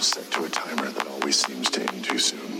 set to a timer that always seems to end too soon.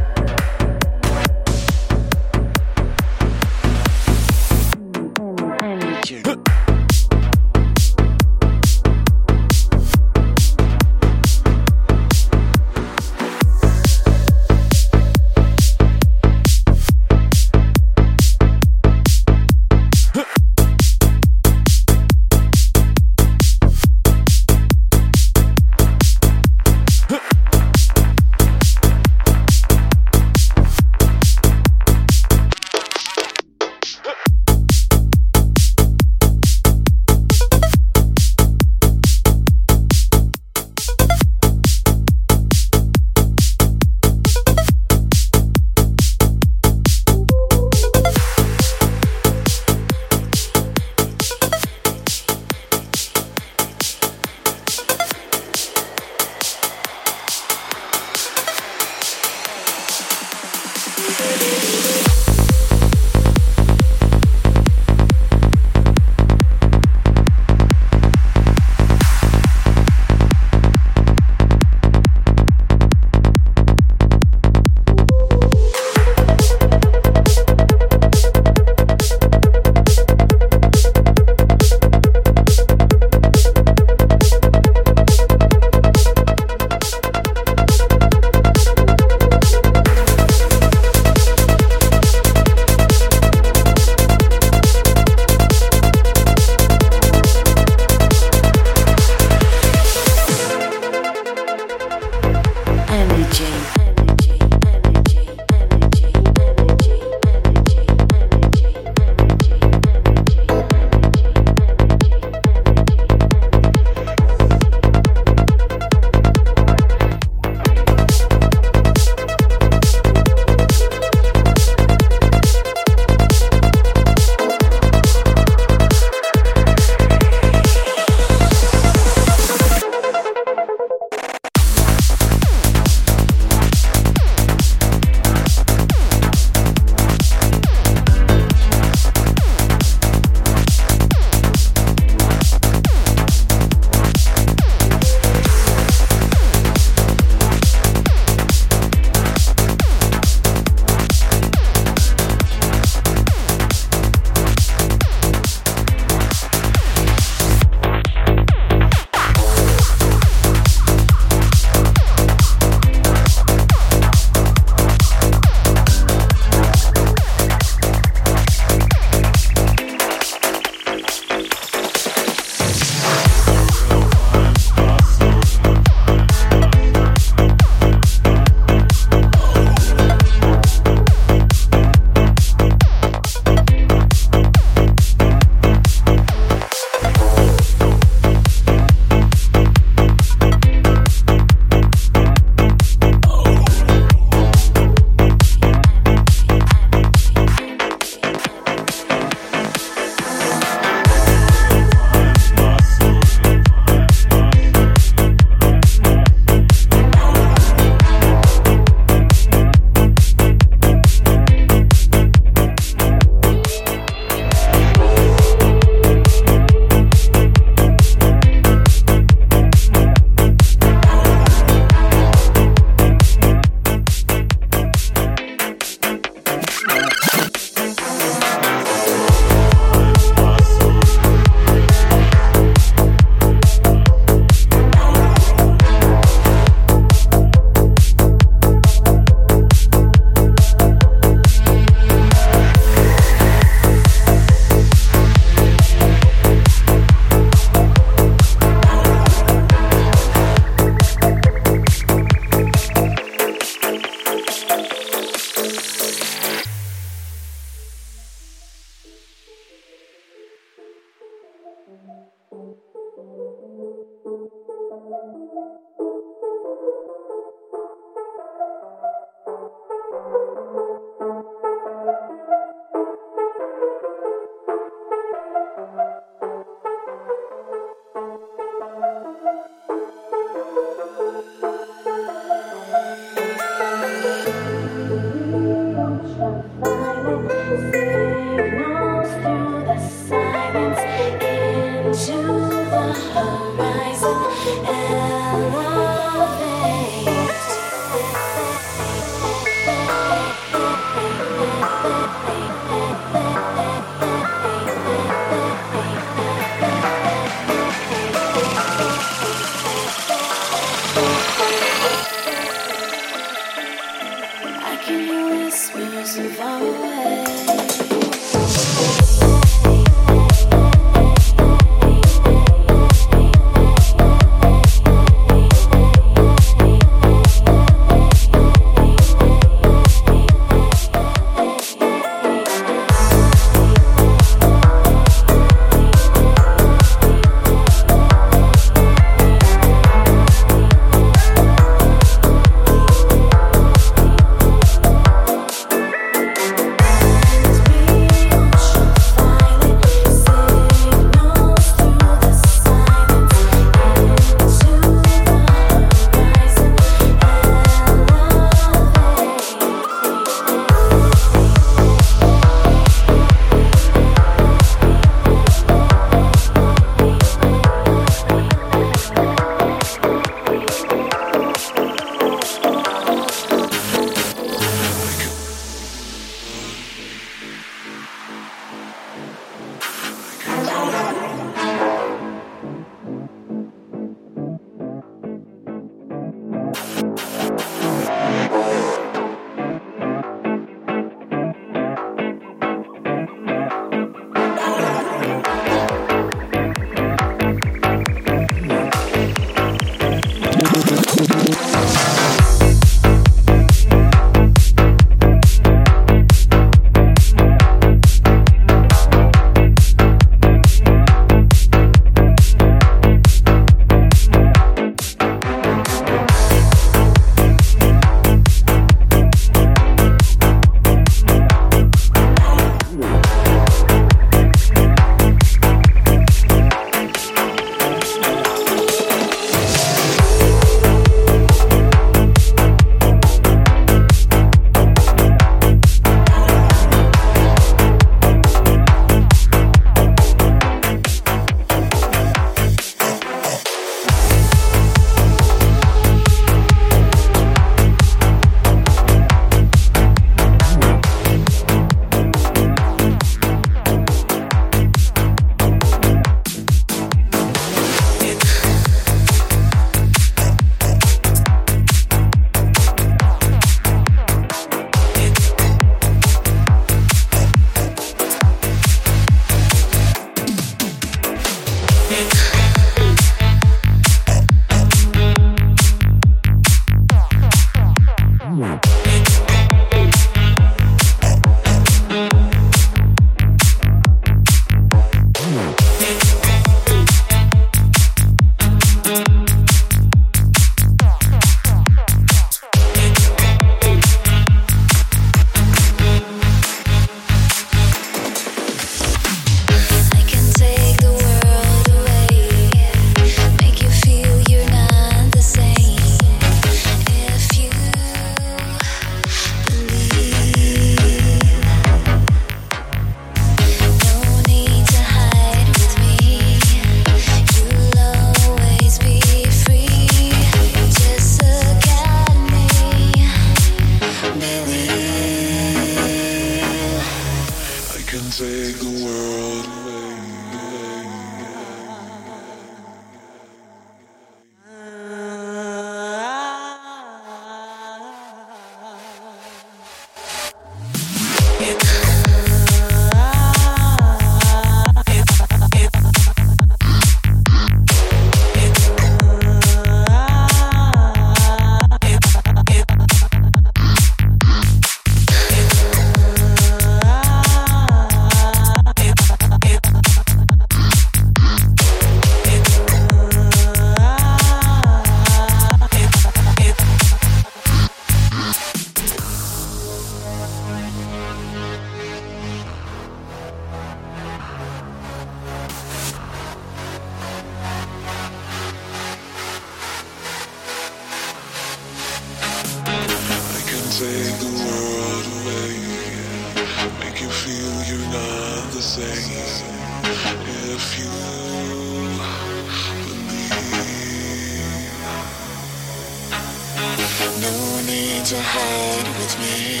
Ride with me.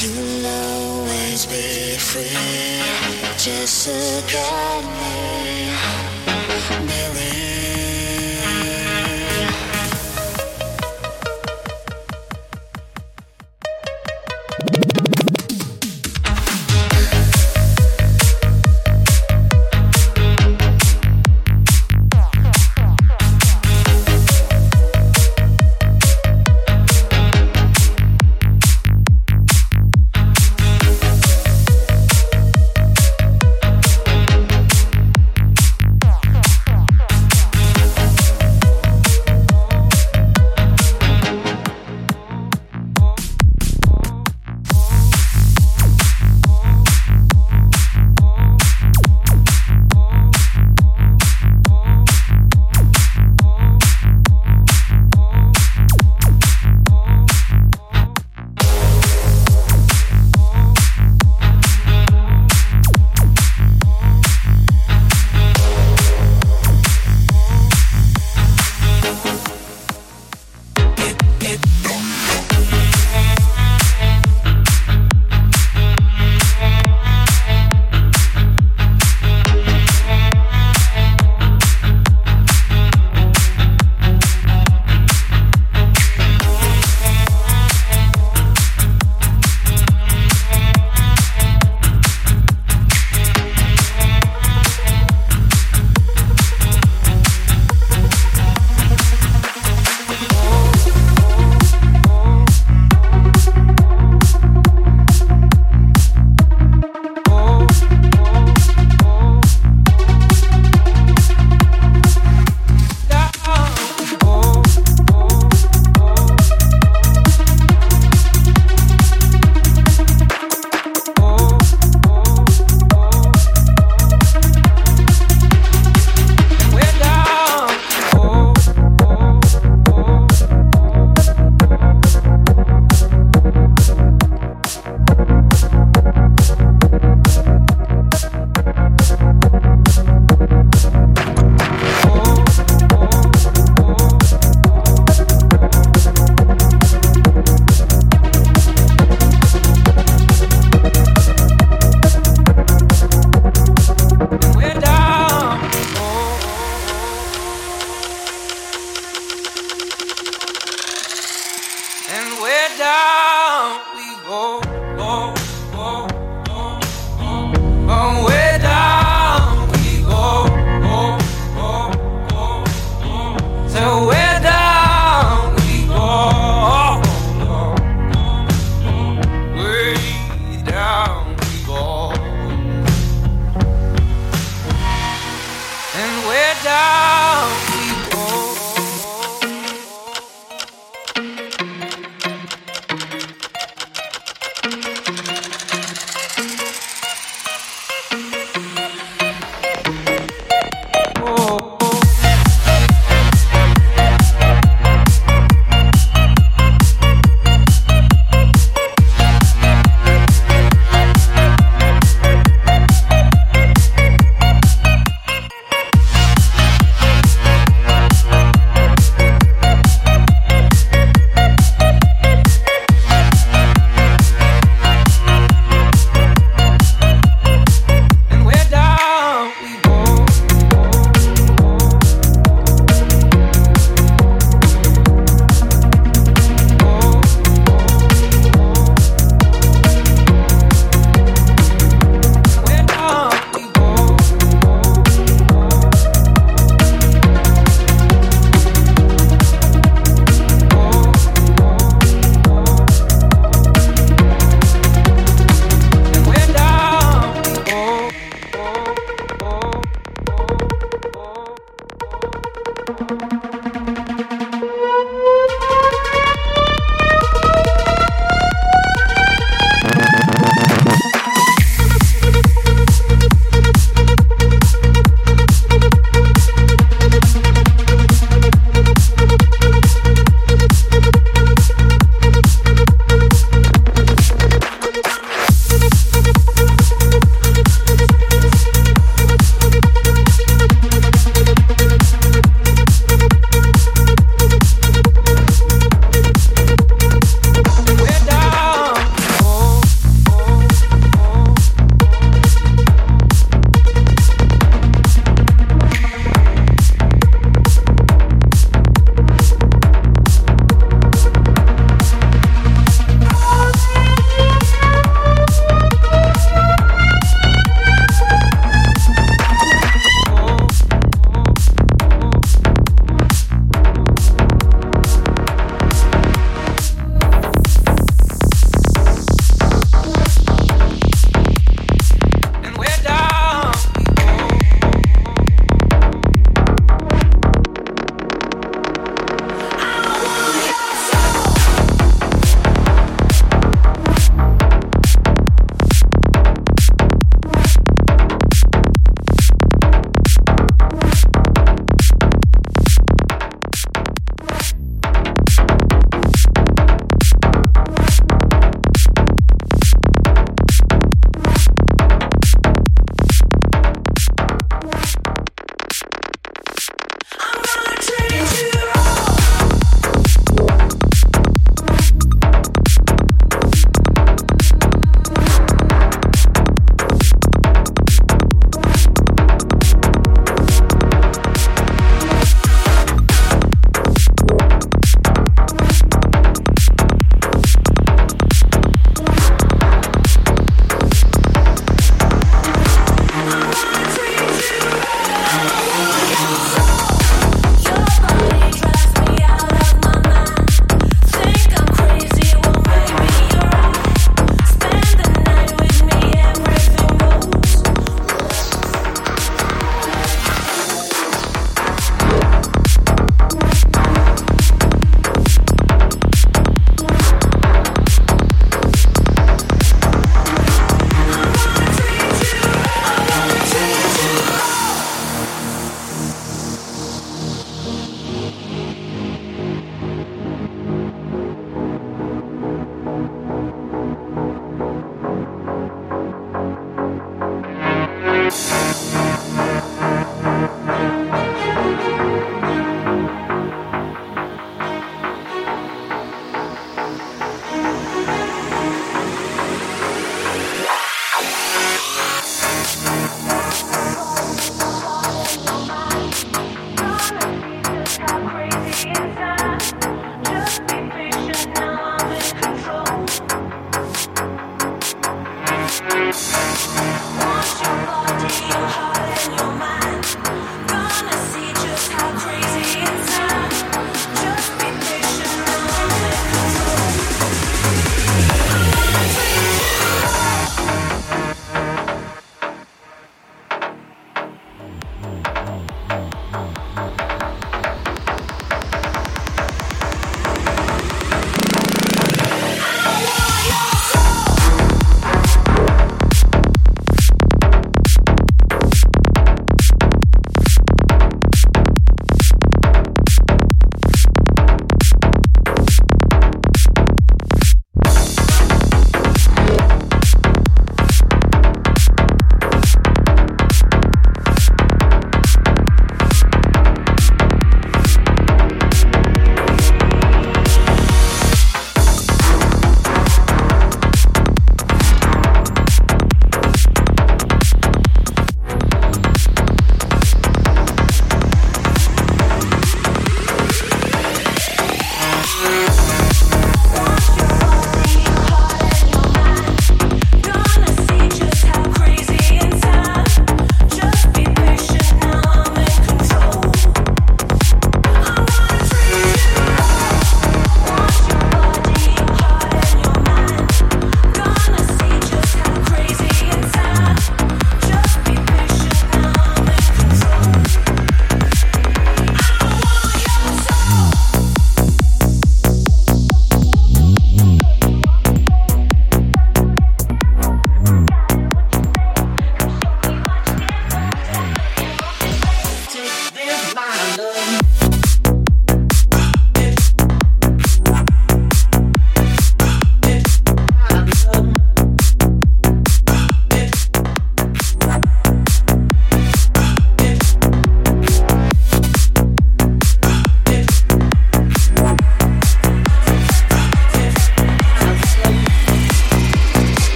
You'll always be free. Jessica me,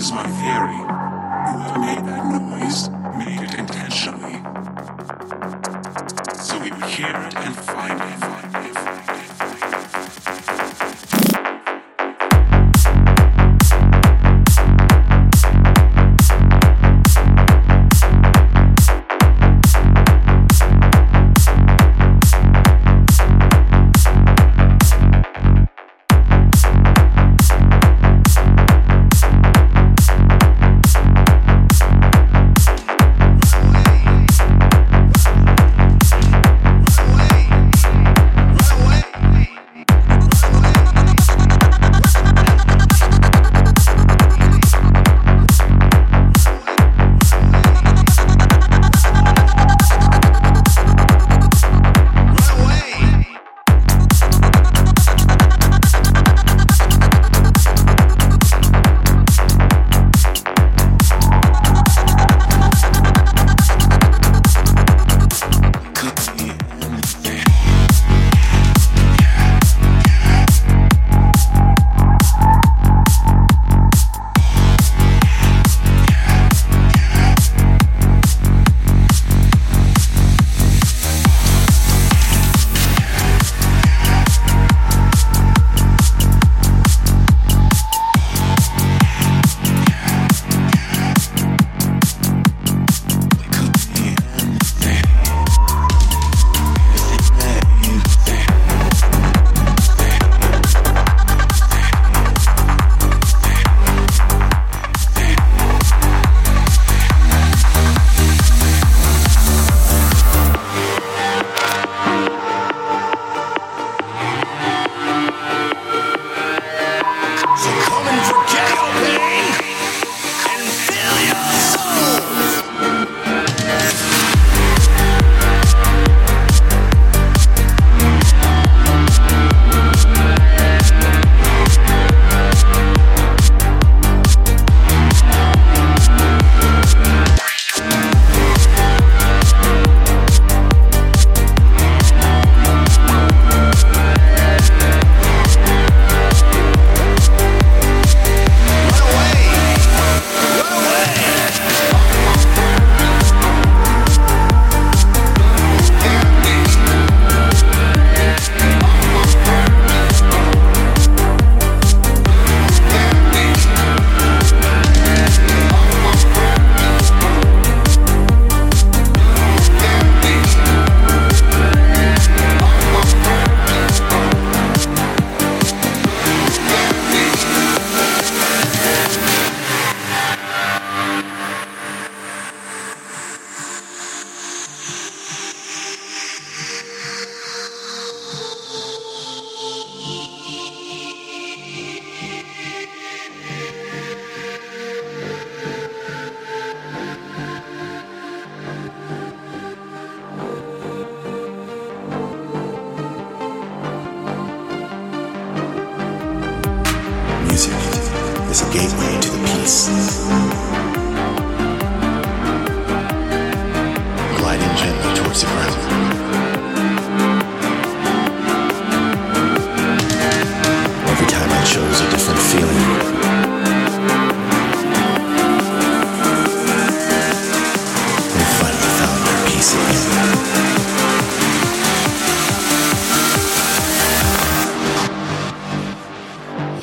here's my theory.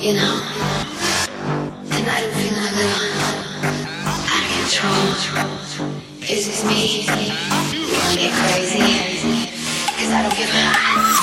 You know, tonight I'm feeling a little out of control. Is this me? You wanna get crazy? Cause I don't give a